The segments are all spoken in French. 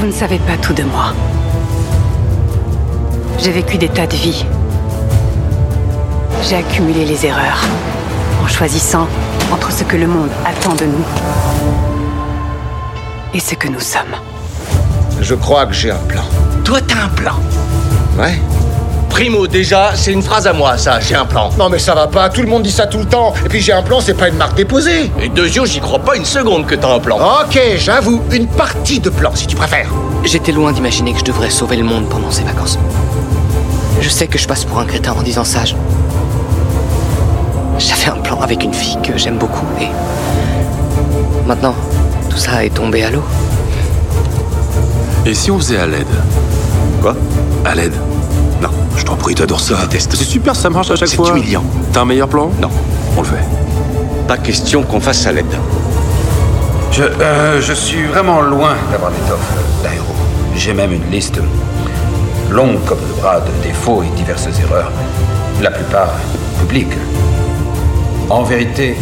Vous ne savez pas tout de moi. J'ai vécu des tas de vies. J'ai accumulé les erreurs en choisissant entre ce que le monde attend de nous et ce que nous sommes. Je crois que j'ai un plan. Toi, t'as un plan. Ouais Primo, déjà, c'est une phrase à moi, ça, j'ai un plan. Non mais ça va pas, tout le monde dit ça tout le temps. Et puis j'ai un plan, c'est pas une marque déposée. Et Deuxio, j'y crois pas une seconde que t'as un plan. Ok, j'avoue, une partie de plan si tu préfères. J'étais loin d'imaginer que je devrais sauver le monde pendant ces vacances. Je sais que je passe pour un crétin en disant ça. J'avais un plan avec une fille que j'aime beaucoup et. Maintenant, tout ça est tombé à l'eau. Et si on faisait à l'aide Quoi? À l'aide je t'en prie, t'adores ça. déteste. C'est super, ça marche à chaque C'est fois. humiliant. T'as un meilleur plan? Non. On le fait. Pas question qu'on fasse à l'aide. Je, euh, je suis vraiment loin d'avoir l'étoffe d'un héros. J'ai même une liste longue comme le bras de défauts et diverses erreurs, la plupart publiques. En vérité,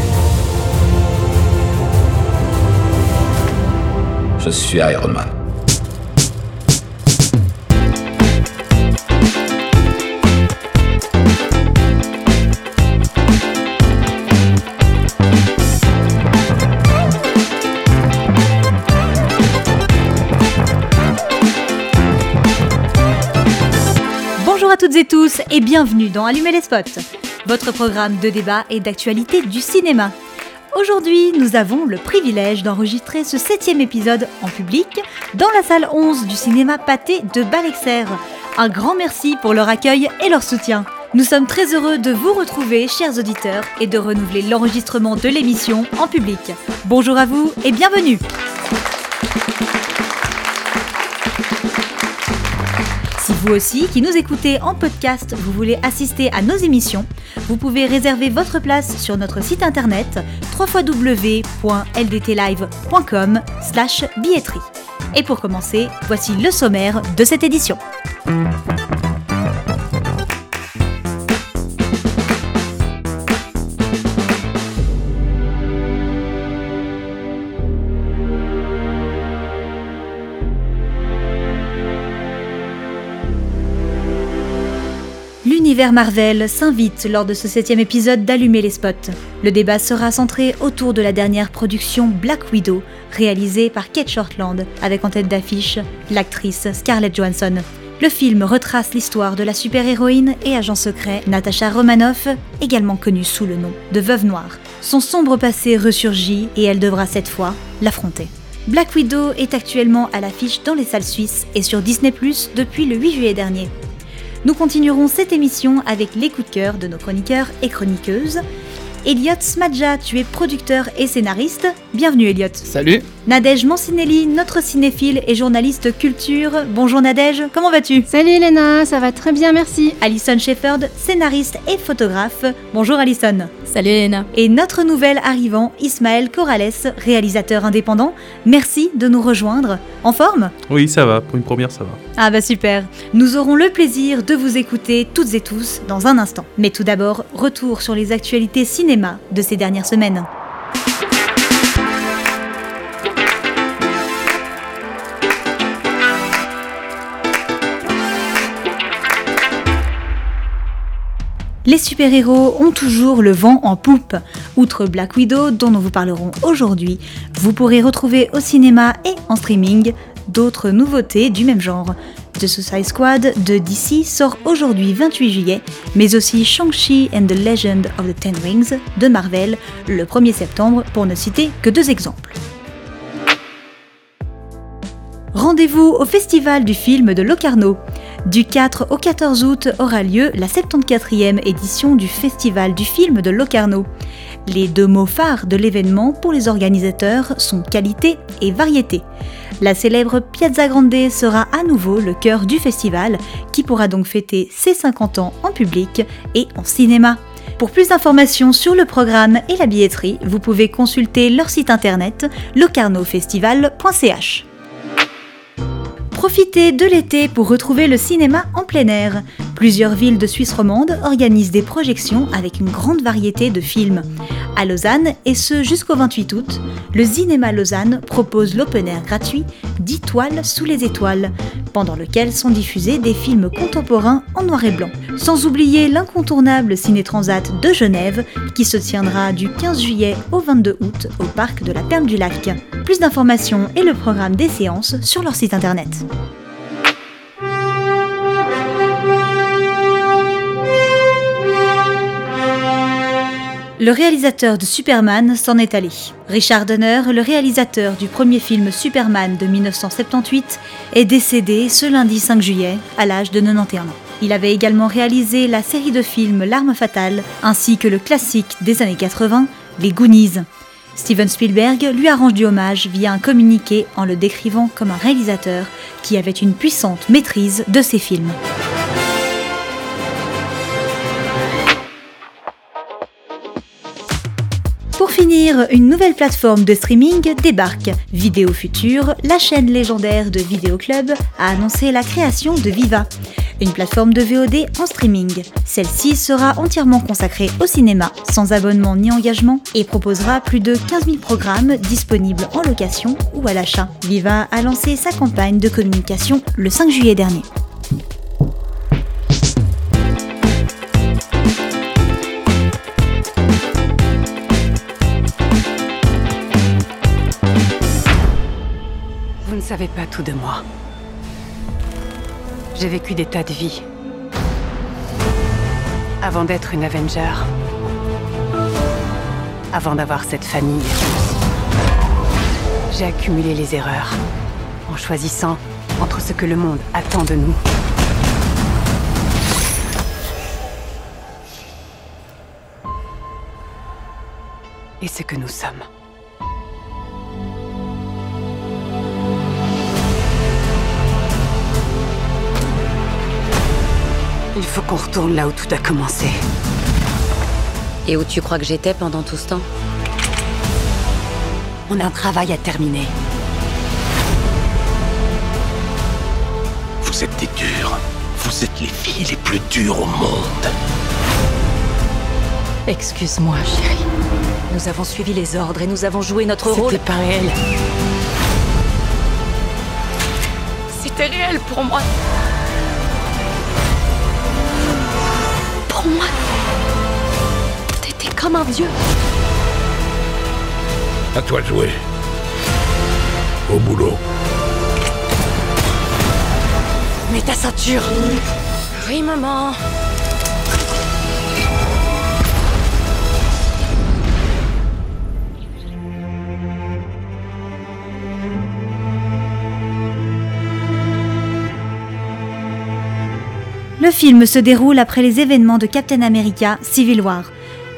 je suis Iron Man. Toutes et tous et bienvenue dans Allumer les spots, votre programme de débat et d'actualité du cinéma. Aujourd'hui, nous avons le privilège d'enregistrer ce septième épisode en public dans la salle 11 du cinéma Pâté de Balexer. Un grand merci pour leur accueil et leur soutien. Nous sommes très heureux de vous retrouver, chers auditeurs, et de renouveler l'enregistrement de l'émission en public. Bonjour à vous et bienvenue vous aussi, qui nous écoutez en podcast, vous voulez assister à nos émissions, vous pouvez réserver votre place sur notre site internet www.ldtlive.com slash billetterie. Et pour commencer, voici le sommaire de cette édition. Marvel s'invite lors de ce septième épisode d'Allumer les spots. Le débat sera centré autour de la dernière production Black Widow, réalisée par Kate Shortland, avec en tête d'affiche l'actrice Scarlett Johansson. Le film retrace l'histoire de la super-héroïne et agent secret Natasha Romanoff, également connue sous le nom de Veuve Noire. Son sombre passé ressurgit et elle devra cette fois l'affronter. Black Widow est actuellement à l'affiche dans les salles suisses et sur Disney ⁇ depuis le 8 juillet dernier. Nous continuerons cette émission avec les coups de cœur de nos chroniqueurs et chroniqueuses. Elliot Smadja, tu es producteur et scénariste. Bienvenue Elliot. Salut Nadège Mancinelli, notre cinéphile et journaliste culture. Bonjour Nadège, comment vas-tu? Salut Elena, ça va très bien, merci. Alison Shepard, scénariste et photographe. Bonjour Alison. Salut Elena. Et notre nouvel arrivant, Ismaël Corrales, réalisateur indépendant. Merci de nous rejoindre. En forme? Oui, ça va. Pour une première, ça va. Ah bah super. Nous aurons le plaisir de vous écouter toutes et tous dans un instant. Mais tout d'abord, retour sur les actualités cinéma de ces dernières semaines. Les super-héros ont toujours le vent en poupe. Outre Black Widow, dont nous vous parlerons aujourd'hui, vous pourrez retrouver au cinéma et en streaming d'autres nouveautés du même genre. The Suicide Squad de DC sort aujourd'hui 28 juillet, mais aussi Shang-Chi and the Legend of the Ten Rings de Marvel le 1er septembre, pour ne citer que deux exemples. Rendez-vous au Festival du film de Locarno. Du 4 au 14 août aura lieu la 74e édition du Festival du film de Locarno. Les deux mots phares de l'événement pour les organisateurs sont qualité et variété. La célèbre Piazza Grande sera à nouveau le cœur du festival, qui pourra donc fêter ses 50 ans en public et en cinéma. Pour plus d'informations sur le programme et la billetterie, vous pouvez consulter leur site internet locarnofestival.ch. Profitez de l'été pour retrouver le cinéma en plein air. Plusieurs villes de Suisse romande organisent des projections avec une grande variété de films. À Lausanne, et ce jusqu'au 28 août, le Cinéma Lausanne propose l'open air gratuit 10 toiles sous les étoiles, pendant lequel sont diffusés des films contemporains en noir et blanc. Sans oublier l'incontournable Ciné Transat de Genève, qui se tiendra du 15 juillet au 22 août au parc de la Perle du Lac. Plus d'informations et le programme des séances sur leur site internet. Le réalisateur de Superman s'en est allé. Richard Donner, le réalisateur du premier film Superman de 1978, est décédé ce lundi 5 juillet à l'âge de 91 ans. Il avait également réalisé la série de films L'arme fatale ainsi que le classique des années 80, Les Goonies. Steven Spielberg lui a rendu hommage via un communiqué en le décrivant comme un réalisateur qui avait une puissante maîtrise de ses films. Une nouvelle plateforme de streaming débarque. Vidéo Future, la chaîne légendaire de Vidéo Club, a annoncé la création de Viva, une plateforme de VOD en streaming. Celle-ci sera entièrement consacrée au cinéma, sans abonnement ni engagement, et proposera plus de 15 000 programmes disponibles en location ou à l'achat. Viva a lancé sa campagne de communication le 5 juillet dernier. Savez pas tout de moi. J'ai vécu des tas de vies. Avant d'être une Avenger. Avant d'avoir cette famille. J'ai accumulé les erreurs. En choisissant entre ce que le monde attend de nous. Et ce que nous sommes. Il faut qu'on retourne là où tout a commencé. Et où tu crois que j'étais pendant tout ce temps? On a un travail à terminer. Vous êtes des durs. Vous êtes les filles les plus dures au monde. Excuse-moi, chérie. Nous avons suivi les ordres et nous avons joué notre rôle. C'était pas réel. C'était réel pour moi. T'étais comme un dieu. À toi de jouer. Au boulot. Mets ta ceinture. Oui, maman. Le film se déroule après les événements de Captain America Civil War.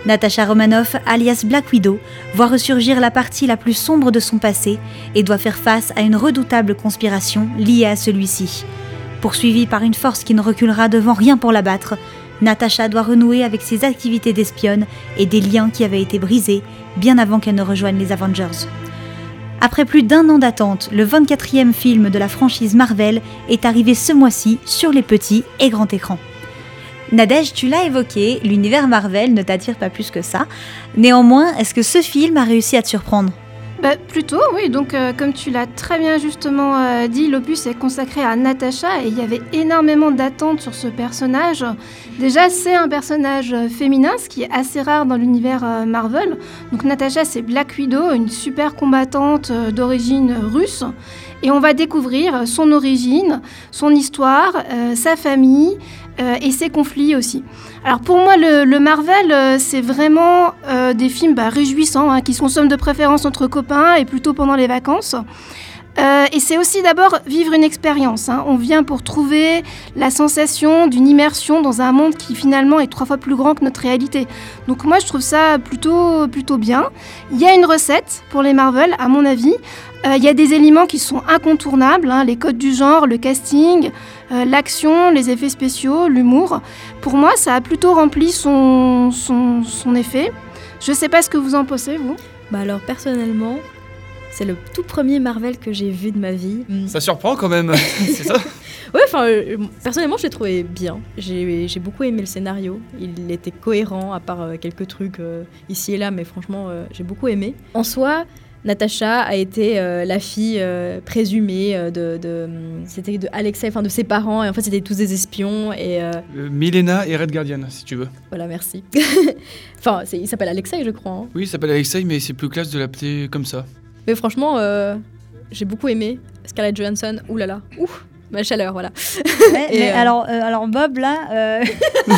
Natasha Romanoff, alias Black Widow, voit ressurgir la partie la plus sombre de son passé et doit faire face à une redoutable conspiration liée à celui-ci. Poursuivie par une force qui ne reculera devant rien pour l'abattre, Natasha doit renouer avec ses activités d'espionne et des liens qui avaient été brisés bien avant qu'elle ne rejoigne les Avengers. Après plus d'un an d'attente, le 24e film de la franchise Marvel est arrivé ce mois-ci sur les petits et grands écrans. Nadège, tu l'as évoqué, l'univers Marvel ne t'attire pas plus que ça. Néanmoins, est-ce que ce film a réussi à te surprendre? Bah, plutôt, oui. Donc, euh, comme tu l'as très bien justement euh, dit, l'opus est consacré à Natasha et il y avait énormément d'attentes sur ce personnage. Déjà, c'est un personnage euh, féminin, ce qui est assez rare dans l'univers euh, Marvel. Donc, Natasha, c'est Black Widow, une super combattante euh, d'origine russe. Et on va découvrir son origine, son histoire, sa famille et ses conflits aussi. Alors pour moi, le, Marvel, c'est vraiment des films bah, réjouissants, hein, qui se consomment de préférence entre copains et plutôt pendant les vacances. Euh, et c'est aussi d'abord vivre une expérience. hein. On vient pour trouver la sensation d'une immersion dans un monde qui finalement est trois fois plus grand que notre réalité. Donc moi je trouve ça plutôt, plutôt bien. Il y a une recette pour les Marvel, à mon avis. Euh, Il y a des éléments qui sont incontournables, hein, les codes du genre, le casting, euh, l'action, les effets spéciaux, l'humour. Pour moi, ça a plutôt rempli son, son, son effet. Je sais pas ce que vous en pensez, vous. Bah alors personnellement, C'est le tout premier Marvel que j'ai vu de ma vie. Ça surprend quand même, c'est ça Ouais, enfin, euh, personnellement, je l'ai trouvé bien. J'ai beaucoup aimé le scénario. Il était cohérent, à part euh, quelques trucs euh, ici et là, mais franchement, euh, j'ai beaucoup aimé. En soi, Natasha a été euh, la fille euh, présumée euh, de, de c'était de Alexei, enfin de ses parents, et en fait c'était tous des espions et euh, Euh, Milena et Red Guardian, si tu veux. voilà, merci. enfin, il s'appelle Alexei, je crois. hein. Oui, il s'appelle Alexei, mais c'est plus classe de l'appeler comme ça. Mais franchement, euh, j'ai beaucoup aimé Scarlett Johansson. Ouh là là, ouh, ma chaleur, voilà. Ouais, mais euh, alors, euh, alors Bob, là, euh,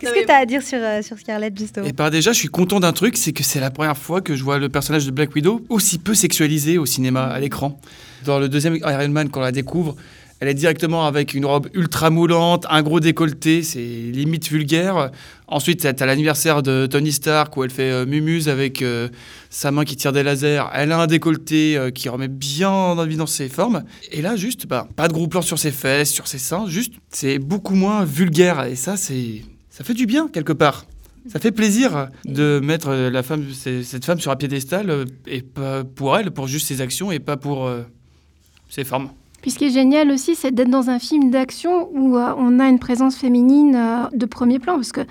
qu'est-ce que tu as à dire sur, euh, sur Scarlett, justement Et par déjà, je suis content d'un truc, c'est que c'est la première fois que je vois le personnage de Black Widow aussi peu sexualisé au cinéma, à l'écran. Dans le deuxième Iron Man, quand on la découvre, elle est directement avec une robe ultra moulante, un gros décolleté, c'est limite vulgaire. Ensuite, t'as l'anniversaire de Tony Stark où elle fait euh, mumuse avec euh, sa main qui tire des lasers. Elle a un décolleté euh, qui remet bien en évidence ses formes. Et là, juste, bah, pas de gros plan sur ses fesses, sur ses seins, juste, c'est beaucoup moins vulgaire. Et ça, ça fait du bien quelque part. Ça fait plaisir de mettre euh, la femme, cette femme sur un piédestal et pas pour elle, pour juste ses actions et pas pour ses formes. Puis ce qui est génial aussi, c'est d'être dans un film d'action où euh, on a une présence féminine euh, de premier plan, parce que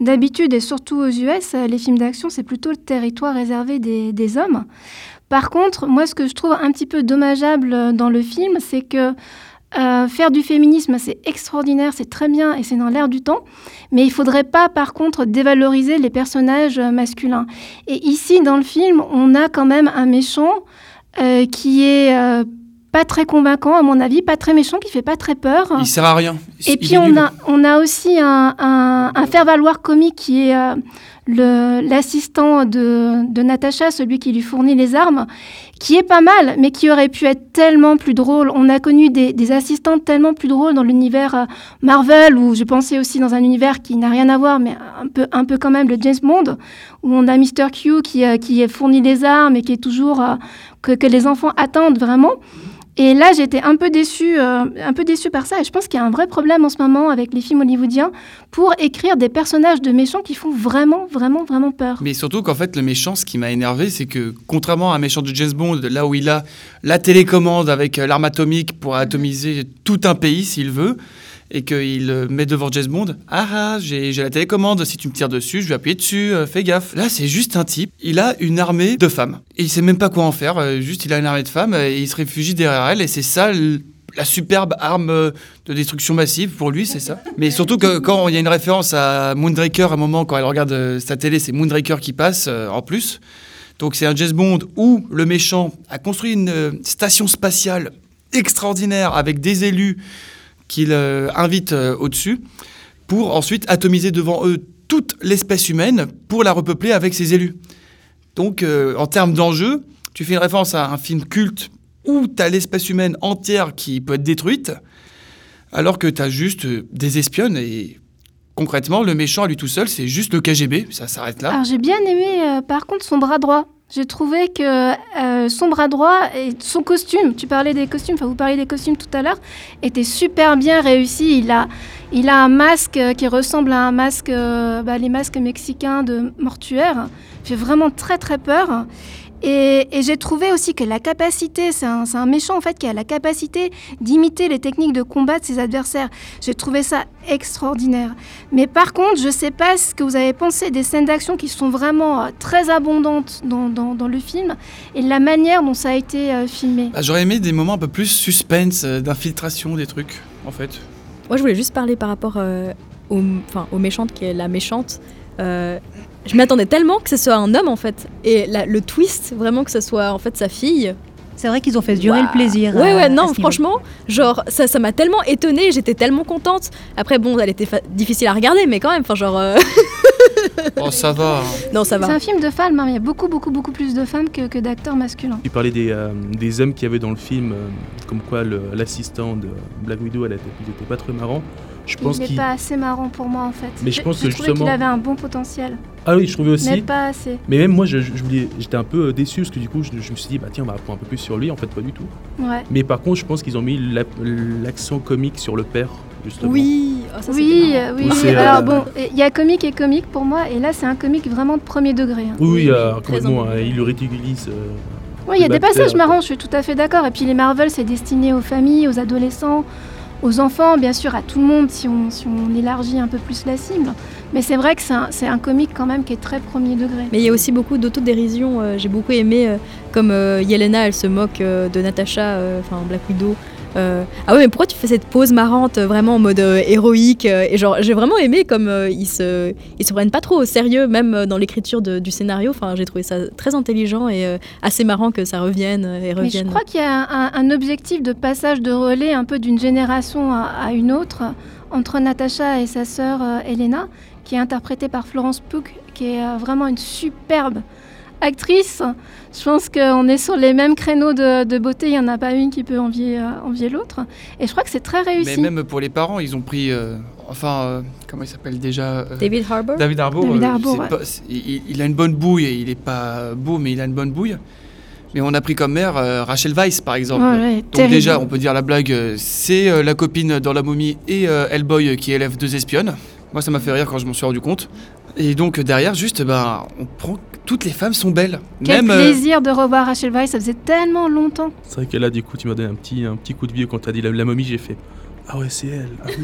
d'habitude, et surtout aux US, euh, les films d'action, c'est plutôt le territoire réservé des, hommes. Par contre, moi, ce que je trouve un petit peu dommageable dans le film, c'est que faire du féminisme, c'est extraordinaire, c'est très bien et c'est dans l'air du temps, mais il faudrait pas, par contre, dévaloriser les personnages masculins. Et ici, dans le film, on a quand même un méchant qui est pas très convaincant, à mon avis, pas très méchant, qui fait pas très peur. Il sert à rien. Et Il puis on nul. a, on a aussi un, un, un faire-valoir comique qui est euh, l'assistant de, de Natacha, celui qui lui fournit les armes, qui est pas mal, mais qui aurait pu être tellement plus drôle. On a connu des, des assistantes tellement plus drôles dans l'univers euh, Marvel, ou je pensais aussi dans un univers qui n'a rien à voir, mais un peu, un peu quand même le James Bond, où on a Mr. Q qui, euh, qui fournit les armes et qui est toujours euh, que les enfants attendent vraiment. Et là, j'étais un peu déçue, euh, un peu déçue par ça. Et je pense qu'il y a un vrai problème en ce moment avec les films hollywoodiens pour écrire des personnages de méchants qui font vraiment, vraiment, vraiment peur. Mais surtout qu'en fait, le méchant, ce qui m'a énervé, c'est que contrairement à un méchant de James Bond, là où il a la télécommande avec euh, l'arme atomique pour atomiser tout un pays s'il veut, et qu'il euh, met devant James Bond, ah ah, j'ai la télécommande, si tu me tires dessus, je vais appuyer dessus, euh, fais gaffe. Là, c'est juste un type, il a une armée de femmes. Et il sait même pas quoi en faire, euh, juste il a une armée de femmes, et il se réfugie derrière elle, et c'est ça la superbe arme de destruction massive pour lui, c'est ça. Mais surtout que quand il y a une référence à Moonraker, à un moment, quand elle regarde sa télé, c'est Moonraker qui passe en plus. Donc c'est un James Bond où le méchant a construit une station spatiale extraordinaire avec des élus qu'il euh, invite euh, au-dessus pour ensuite atomiser devant eux toute l'espèce humaine pour la repeupler avec ses élus. Donc euh, en termes d'enjeu, tu fais une référence à un film culte où tu as l'espèce humaine entière qui peut être détruite, alors que tu as juste des espionnes et concrètement, le méchant à lui tout seul, c'est juste le KGB, ça s'arrête là. Alors j'ai bien aimé par contre son bras droit. J'ai trouvé que euh, son bras droit et son costume, tu parlais des costumes, enfin vous parliez des costumes tout à l'heure, était super bien réussi. Il a, il a un masque euh, qui ressemble à un masque, euh, bah, les masques mexicains de mortuaire. Fait vraiment très très peur. Et, et j'ai trouvé aussi que la capacité, c'est un, méchant en fait qui a la capacité d'imiter les techniques de combat de ses adversaires. J'ai trouvé ça extraordinaire. Mais par contre, je sais pas ce que vous avez pensé des scènes d'action qui sont vraiment euh, très abondantes dans, dans- dans le film et la manière dont ça a été euh, filmé. Bah, J'aurais aimé des moments un peu plus suspense, euh, d'infiltration des trucs, en fait. Moi, je voulais juste parler par rapport euh, au, aux méchantes, qui est la méchante. Euh, je m'attendais tellement que ce soit un homme, en fait. Et la- le twist, vraiment, que ce soit, en fait, sa fille. C'est vrai qu'ils ont fait durer le plaisir. Ouais, euh, ouais, à non, franchement, genre, ça ça m'a tellement étonnée, j'étais tellement contente. Après, bon, elle était difficile à regarder, mais quand même, enfin, genre. euh, Oh, ça va. non, ça C'est va. un film de femmes, hein, mais il y a beaucoup, beaucoup, beaucoup plus de femmes que, que d'acteurs masculins. Tu parlais des, euh, des hommes qu'il y avait dans le film, euh, comme quoi l'assistant de Black Widow, elle était, il était pas très marrant. Je pense il n'est pas assez marrant pour moi en fait. Mais je pense que trouvé qu'il justement- avait un bon potentiel, Ah oui, je trouvais aussi. mais pas assez. Mais même moi, je, j'étais un peu euh, déçu parce que du coup, je, je me suis dit, bah tiens, on va apprendre un peu plus sur lui. En fait, pas du tout. Ouais. Mais par contre, je pense qu'ils ont mis la- l'accent comique sur le père, justement. Oui, oh, ça, Oui, euh, marrant. oui. Ou c'est, Alors euh, bon, il y a comique et comique pour moi, et là c'est un comique vraiment de premier degré. hein. Oui, oui, Oui, euh, complètement. il le ridiculise euh, Oui, il y a des passages marrants, je suis tout à fait d'accord. Et puis les Marvel, c'est destiné aux familles, aux adolescents, aux enfants, bien sûr, à tout le monde si on, si élargit un peu plus la cible. Mais c'est vrai que c'est un, un comique quand même qui est très premier degré. Mais il y a aussi beaucoup d'autodérision. euh, J'ai beaucoup aimé, euh, comme euh, Yelena, elle se moque de Natasha, euh, enfin Black Widow. Euh, ah ouais, mais pourquoi tu fais cette pause marrante, euh, vraiment en mode euh, héroïque euh, Et genre, j'ai vraiment aimé comme ils se, ils se prennent pas trop au sérieux, même dans l'écriture du scénario. Enfin, j'ai trouvé ça très intelligent et assez marrant que ça revienne et Mais je revienne. crois qu'il y a un, un objectif de passage de relais un peu d'une génération à, à une autre entre Natacha et sa sœur Elena, qui est interprétée par Florence Pugh, qui est vraiment une superbe actrice. Je pense qu'on est sur les mêmes créneaux de, de beauté, il n'y en a pas une qui peut envier, euh, envier l'autre. Et je crois que c'est très Mais réussi. même pour les parents, ils ont pris. euh, enfin, euh, comment il s'appelle déjà euh, David Harbour David Harbour. David Harbour, ouais. pas- il, il a une bonne bouille. Il est pas beau, mais il a une bonne bouille. Mais on a pris comme mère euh, Rachel Weisz, par exemple. Ouais, ouais, Donc terrible. déjà, on peut dire la blague, c'est euh, la copine dans La Momie et euh, Hellboy qui élève deux espionnes. Moi, ça m'a fait rire quand je m'en suis rendu compte. Et donc derrière, juste, ben, on prend toutes les femmes sont belles. Quel Même euh, plaisir de revoir Rachel Weisz, ça faisait tellement longtemps. C'est vrai que là, du coup, tu m'as donné un petit, un petit coup de vieux quand t'as dit la, la momie, j'ai fait. Ah ouais, c'est elle. Ah oui.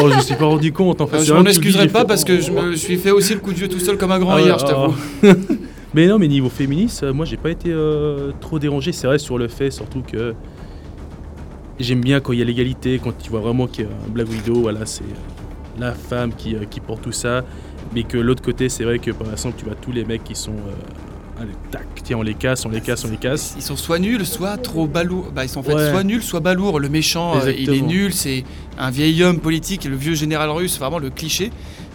Oh, je me suis pas rendu compte en fait. euh, je m'en que excuserai pas fait, parce que je me suis fait aussi le coup de vieux tout seul comme un grand Ah ouais, hier, je ah. t'avoue. mais non, mais niveau féministe, euh, moi j'ai pas été euh, trop dérangé. C'est vrai sur le fait surtout que j'aime bien quand il y a l'égalité, quand tu vois vraiment qu'il y a un Black Widow, voilà, c'est la femme qui, euh, qui porte tout ça. Mais que l'autre côté, c'est vrai que par exemple, tu vois tous les mecs qui sont. euh, allez, tac, tiens, on les casse, on les casse, on les casse. Ils sont soit nuls, soit trop balourds. Bah, ils sont en fait Ouais. soit nuls, soit balourds. Le méchant, euh, il est nul, c'est un vieil homme politique, le vieux général russe, vraiment le cliché.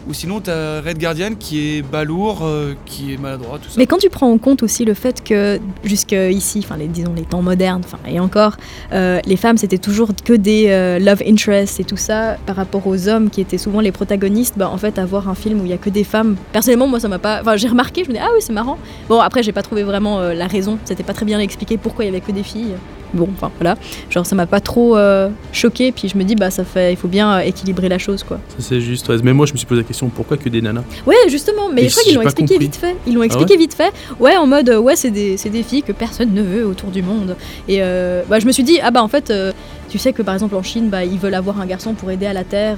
Ou sinon, t'as Red Guardian qui est balourd, euh, qui est maladroit, tout ça. Mais quand tu prends en compte aussi le fait que jusqu'ici, enfin les, disons les temps modernes, enfin et encore, euh, les femmes c'était toujours que des euh, love interests et tout ça par rapport aux hommes qui étaient souvent les protagonistes, bah en fait avoir un film où il y a que des femmes, personnellement moi ça m'a pas, enfin j'ai remarqué, je me dis ah oui c'est marrant. Bon après j'ai pas trouvé vraiment la raison, c'était pas très bien expliqué pourquoi il y avait que des filles. Bon enfin voilà, genre ça m'a pas trop euh, choqué puis je me dis bah ça fait, il faut bien euh, équilibrer la chose quoi. C'est juste. ouais. Mais moi je me suis posé la question pourquoi que des nanas? Ouais, justement, mais Et je crois qu'ils l'ont expliqué compris. vite fait. Ils l'ont Ah expliqué ouais? vite fait. Ouais, en mode, ouais, c'est des, c'est des filles que personne ne veut autour du monde. Et euh, bah, je me suis dit, ah bah en fait, euh, tu sais que par exemple en Chine, bah, ils veulent avoir un garçon pour aider à la terre.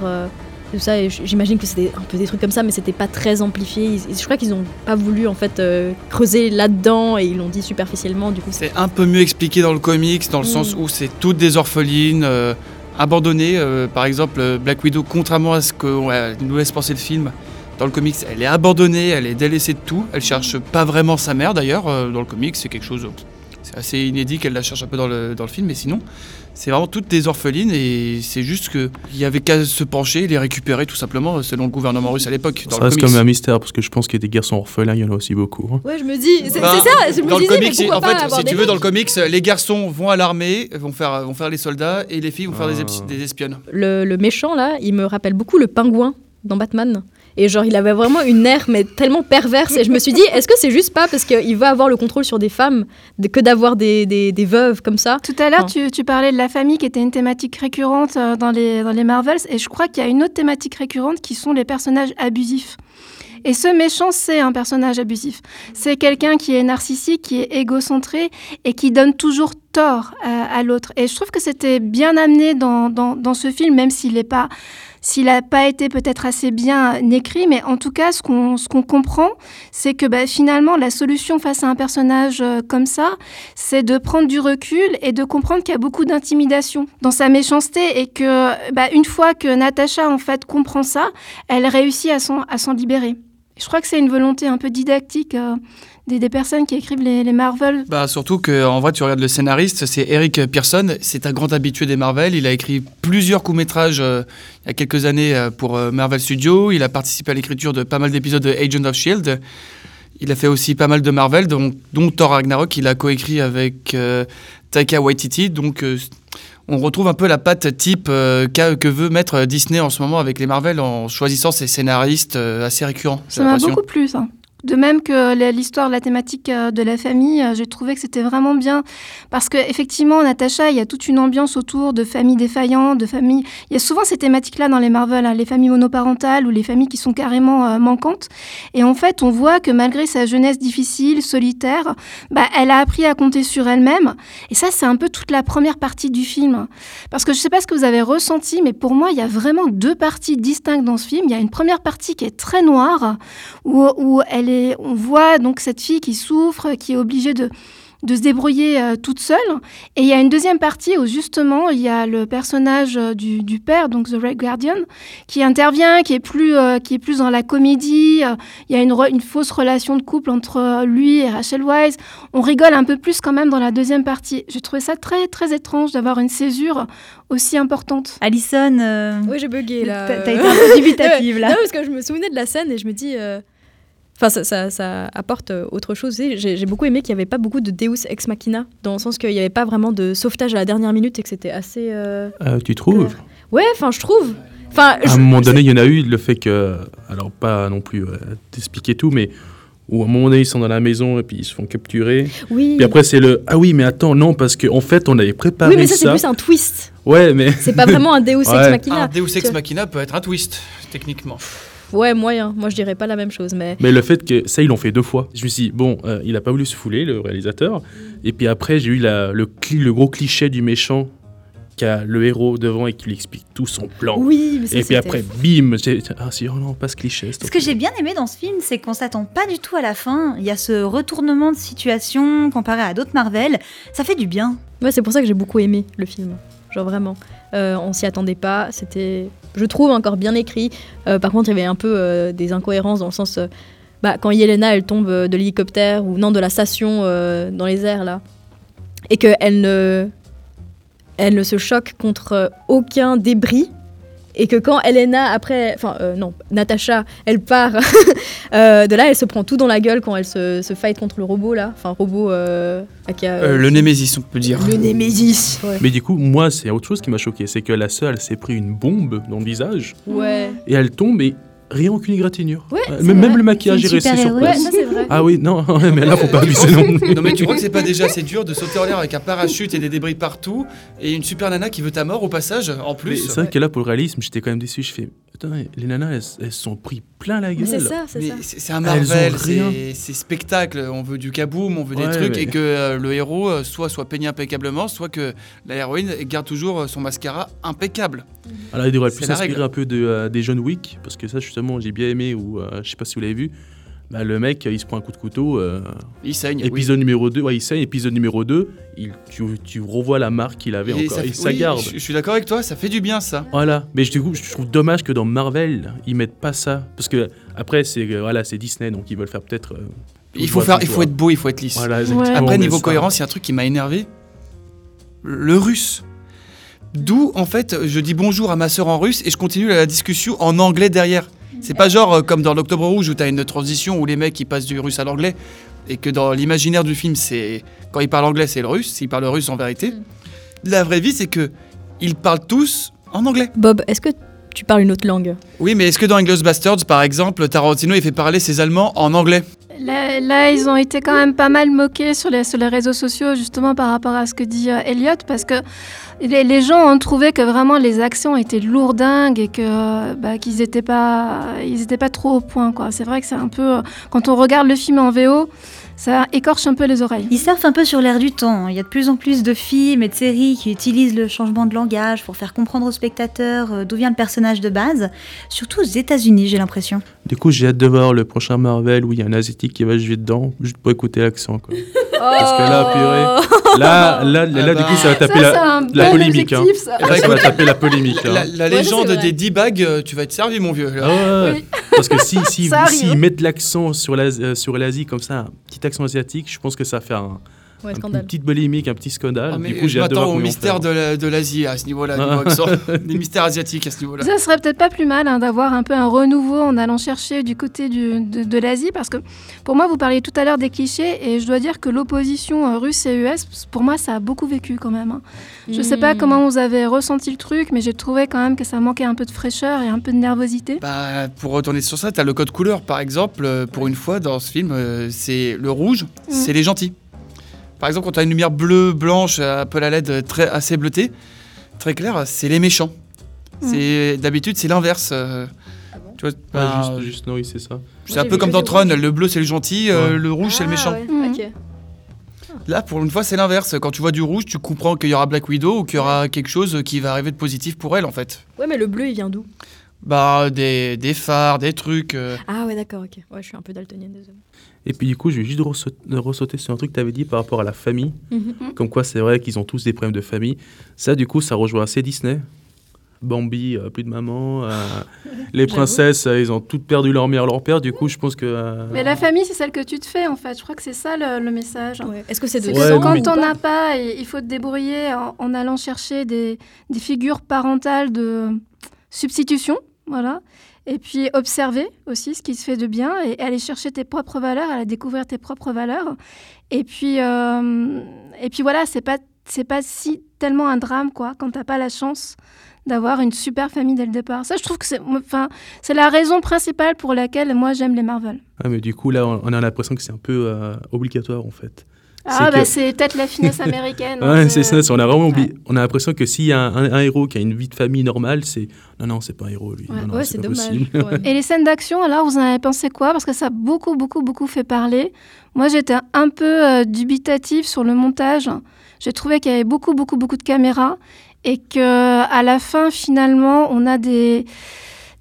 Tout ça, j'imagine que c'était un peu des trucs comme ça, mais c'était pas très amplifié. Ils- je crois qu'ils ont pas voulu en fait euh, creuser là-dedans et ils l'ont dit superficiellement. Du coup, c'est un peu mieux expliqué dans le comics, dans le Mm. sens où c'est toutes des orphelines, euh, abandonnées. euh, par exemple, Black Widow, contrairement à ce que nous laisse penser le film, dans le comics, elle est abandonnée, elle est délaissée de tout. Elle cherche pas vraiment sa mère d'ailleurs. dans le comics, c'est quelque chose. C'est assez inédit qu'elle la cherche un peu dans le, dans le film, mais sinon, c'est vraiment toutes des orphelines et c'est juste qu'il y avait qu'à se pencher et les récupérer tout simplement, selon le gouvernement russe à l'époque. Ça le reste comics. comme un mystère parce que je pense qu'il y a des garçons orphelins, il y en a aussi beaucoup. hein. Ouais, je me dis, c'est Bah, c'est ça, je me dans le disais, mais comics, en pas fait, si tu veux, dans le comics, les garçons vont à l'armée, vont faire, vont faire les soldats, et les filles vont faire des, eps- des espionnes. le, le méchant là, il me rappelle beaucoup le pingouin dans Batman. Et genre, il avait vraiment une air, mais tellement perverse. Et je me suis dit, est-ce que c'est juste pas parce qu'il veut avoir le contrôle sur des femmes que d'avoir des, des, des veuves comme ça Tout à l'heure, Enfin, tu, tu parlais de la famille qui était une thématique récurrente euh, dans les, dans les Marvels, et je crois qu'il y a une autre thématique récurrente qui sont les personnages abusifs. Et ce méchant, c'est un personnage abusif. C'est quelqu'un qui est narcissique, qui est égocentré et qui donne toujours tort à, à l'autre. Et je trouve que c'était bien amené dans, dans, dans ce film, même s'il n'est pas s'il n'a pas été peut-être assez bien écrit, mais en tout cas, ce qu'on ce comprend, c'est que bah, finalement, la solution face à un personnage euh, comme ça, c'est de prendre du recul et de comprendre qu'il y a beaucoup d'intimidation dans sa méchanceté et que bah, une fois que Natacha en fait comprend ça, elle réussit à s'en à s'en libérer. Je crois que c'est une volonté un peu didactique euh, des, des personnes qui écrivent les, les Marvel. Bah, surtout qu'en vrai, tu regardes le scénariste, c'est Eric Pearson, c'est un grand habitué des Marvel. Il a écrit plusieurs courts-métrages euh, il y a quelques années euh, pour euh, Marvel Studios. Il a participé à l'écriture de pas mal d'épisodes de Agent of Shield. Il a fait aussi pas mal de Marvel, dont, dont Thor Ragnarok. Il a coécrit avec euh, Taika Waititi. Donc, on retrouve un peu la patte type euh, que veut mettre Disney en ce moment avec les Marvel en choisissant ses scénaristes euh, assez récurrents. Ça m'a beaucoup plu, ça. De même que l'histoire, la thématique euh, de la famille, euh, j'ai trouvé que c'était vraiment bien. Parce que effectivement, Natacha, il y a toute une ambiance autour de familles défaillantes, de familles. Il y a souvent ces thématiques-là dans les Marvel, hein, les familles monoparentales ou les familles qui sont carrément euh, manquantes. Et en fait, on voit que malgré sa jeunesse difficile, solitaire, bah, elle a appris à compter sur elle-même. Et ça, c'est un peu toute la première partie du film. Parce que je ne sais pas ce que vous avez ressenti, mais pour moi, il y a vraiment deux parties distinctes dans ce film. Il y a une première partie qui est très noire, où, où elle est, on voit donc cette fille qui souffre, qui est obligée de de se débrouiller euh, toute seule. Et il y a une deuxième partie où justement il y a le personnage euh, du, du père, donc The Red Guardian, qui intervient, qui est plus, euh, qui est plus dans la comédie. Il y a une, re- une fausse relation de couple entre lui et Rachel Weisz. On rigole un peu plus quand même dans la deuxième partie. J'ai trouvé ça très très étrange d'avoir une césure aussi importante. Alison, euh, Oui, j'ai bugué là. T'as- t'as été un peu dubitative, là. Non, parce que je me souvenais de la scène et je me dis. Enfin, ça, ça- ça apporte euh, autre chose. J'ai beaucoup aimé qu'il n'y avait pas beaucoup de Deus ex machina, dans le sens qu'il n'y avait pas vraiment de sauvetage à la dernière minute et que c'était assez. euh, Euh, tu trouves? Ouais, enfin, je trouve. Enfin, À un moment donné, il y en a eu le fait que, alors pas non plus euh, t'expliquer tout, mais où à un moment donné ils sont dans la maison et puis ils se font capturer. Oui. Puis après c'est le ah oui mais attends non parce qu'en en fait on avait préparé Oui, mais ça, c'est plus un twist. Ouais mais C'est pas vraiment un Deus ex machina. Un Deus Ex. Machina peut être un twist, techniquement. Ouais, moyen. Moi, je dirais pas la même chose, mais. Mais le fait que ça, ils l'ont fait deux fois. Je me suis dit, bon, euh, il a pas voulu se fouler, le réalisateur. Et puis après, j'ai eu la- le, cli- le gros cliché du méchant qui a le héros devant et qui lui explique tout son plan. Oui, mais ça, Et puis après, bim, ah si, oh non, pas ce cliché. Ce que j'ai bien aimé dans ce film, c'est qu'on s'attend pas du tout à la fin. Il y a ce retournement de situation comparé à d'autres Marvel. Ça fait du bien. Ouais, c'est pour ça que j'ai beaucoup aimé le film. Genre vraiment. Euh, on s'y attendait pas. C'était, je trouve, encore bien écrit. Euh, par contre, il y avait un peu euh, des incohérences dans le sens. bah, quand Yelena, elle tombe de l'hélicoptère ou non, de la station dans les airs, là. Et qu'elle ne. Elle ne se choque contre aucun débris. Et que quand Elena, après. Enfin, euh, non, Natacha, elle part euh, de là, elle se prend tout dans la gueule quand elle se, se fight contre le robot, là. Enfin, robot. Euh, qui a- Euh, le Némésis, on peut dire. Le Némésis, ouais. Mais du coup, moi, c'est autre chose qui m'a choqué. C'est que la sœur, elle s'est pris une bombe dans le visage. Ouais. Et elle tombe et rien aucune égratignure. Ouais, Euh, c'est même, le maquillage est C'est resté sur place. Ouais, ça, c'est vrai. Ah oui, non, mais là, faut pas abuser non. Non mais tu crois que c'est pas déjà assez dur de sauter en l'air avec un parachute et des débris partout et une super nana qui veut ta mort au passage en plus C'est vrai que là, pour le réalisme, j'étais quand même déçu. Je fais, attends, les nanas, elles elles se sont pris plein la gueule. C'est c'est un Elles ont Marvel, c'est- c'est spectacle. On veut du kaboom, on veut des Ouais, trucs mais- et que euh, le héros euh, soit soit peigné impeccablement, soit que la héroïne garde toujours euh, son mascara impeccable. Alors, il devrait C'est plus s'inspirer un peu de, euh, des John Wick, parce que ça, justement, j'ai bien aimé, ou euh, je sais pas si vous l'avez vu. Bah, le mec, il se prend un coup de couteau. euh, Il saigne, Épisode numéro 2, ouais, il saigne. Épisode numéro 2, il, tu, tu revois la marque qu'il avait Et encore. ça oui, garde. Je, je suis d'accord avec toi, ça fait du bien ça. Voilà, mais je, du coup, je trouve dommage que dans Marvel, ils mettent pas ça. Parce que, après, c'est euh, voilà, c'est Disney, donc ils veulent faire peut-être. euh, Il faut, faire, il faut être beau, il faut être lisse. Voilà, Après, niveau cohérence, il y a un truc qui m'a énervé. Le russe. D'où, en fait, je dis bonjour à ma sœur en russe et je continue la discussion en anglais derrière. C'est pas genre euh, comme dans l'Octobre Rouge où t'as une transition où les mecs ils passent du russe à l'anglais et que dans l'imaginaire du film, c'est quand ils parlent anglais, c'est le russe, s'ils parlent russe en vérité. La vraie vie, c'est que ils parlent tous en anglais. Bob, est-ce que tu parles une autre langue? Oui, mais est-ce que dans Bastards, par exemple, Tarantino il fait parler ses Allemands en anglais? Là, ils ont été quand même pas mal moqués sur les, réseaux sociaux, justement par rapport à ce que dit euh, Elliot, parce que les, gens ont trouvé que vraiment les actions étaient lourdingues et que euh, bah, qu'ils n'étaient pas, ils pas trop au point. C'est vrai que c'est un peu. euh, Quand on regarde le film en VO, ça écorche un peu les oreilles. Ils surfent un peu sur l'air du temps. Il y a de plus en plus de films et de séries qui utilisent le changement de langage pour faire comprendre aux spectateurs euh, d'où vient le personnage de base. Surtout aux États-Unis, j'ai l'impression. Du coup, j'ai hâte de voir le prochain Marvel où il y a un asiatique qui va jouer dedans, juste pour écouter l'accent. quoi. Parce que là, purée. Là, là, là, Ah du coup, ça va taper Ça, la, polémique. hein. objectif, ça. Là, ça va taper la polémique. hein. La, la légende des 10 bagues, euh, tu vas être servi, mon vieux. Ah. Parce que si, si, mettent l'accent euh, sur l'Asie comme ça, un petit accent asiatique, je pense que ça faire un, Ouais, un- une petite polémique, un petit scandale. Ah, mais du coup, j'ai je hâte de au mystère faire. de la- de l'Asie à ce niveau-là, niveau accent. des mystères asiatiques à ce niveau-là. Ça serait peut-être pas plus mal hein, d'avoir un peu un renouveau en allant chercher du côté du- de, de l'Asie, parce que pour moi, vous parliez tout à l'heure des clichés, et je dois dire que l'opposition euh, russe et US, pour moi, ça a beaucoup vécu quand même. hein. Je sais pas Hmm. comment vous avez ressenti le truc, mais j'ai trouvé quand même que ça manquait un peu de fraîcheur et un peu de nervosité. Bah, pour retourner sur ça, tu as le code couleur, par exemple. euh, Pour une fois, dans ce film, euh, c'est le rouge, c'est les gentils. Par exemple, quand tu as une lumière bleue, blanche, un peu la LED très, assez bleutée, très claire, c'est les méchants. C'est D'habitude, c'est l'inverse. euh, tu vois, Ah, bah, juste, juste, non, oui, c'est ça. c'est un peu comme dans Tron, le bleu c'est le gentil, euh, le rouge c'est le méchant. Ah, ouais, ok. Là, pour une fois, c'est l'inverse. Quand tu vois du rouge, tu comprends qu'il y aura Black Widow ou qu'il y aura quelque chose qui va arriver de positif pour elle, en fait. Ouais, mais le bleu, il vient d'où? Bah, des, des phares, des trucs. euh. Ah ouais, d'accord, ok. Ouais, je suis un peu daltonienne, désolé. Et puis du coup, je vais juste ressaut- ressauter sur un truc que tu avais dit par rapport à la famille. Mhm. Comme quoi, c'est vrai qu'ils ont tous des problèmes de famille. Ça, du coup, ça rejoint assez Disney. Bambi, euh, plus de maman. euh, les princesses, euh, ils ont toutes perdu leur mère, leur père. Du coup, je pense que. euh, Mais la famille, c'est celle que tu te fais, en fait. Je crois que c'est ça le, le message. Est-ce que c'est de que Ouais, quand mais- on n'a pas, il faut te débrouiller en, en allant chercher des, des figures parentales de substitution, voilà. Et puis observer aussi ce qui se fait de bien et aller chercher tes propres valeurs, aller découvrir tes propres valeurs. Et puis, euh, et puis voilà, c'est pas c'est pas si tellement un drame quoi quand t'as pas la chance d'avoir une super famille dès le départ. Ça, je trouve que c'est enfin c'est la raison principale pour laquelle moi j'aime les Marvel. Ah, mais du coup, là, on a l'impression que c'est un peu euh, obligatoire, en fait. Ah C'est bah que- c'est peut-être la finesse américaine. hein, Ouais, c'est- ça. On a vraiment oublié. On a l'impression que s'il y a un, un héros qui a une vie de famille normale, c'est non, non, c'est pas un héros lui. Ouais, c'est dommage. Et les scènes d'action, alors, vous en avez pensé quoi? Parce que ça a beaucoup, beaucoup, beaucoup fait parler. Moi, j'étais un peu euh, dubitative sur le montage. J'ai trouvé qu'il y avait beaucoup, beaucoup, beaucoup de caméras et que à la fin, finalement, on a des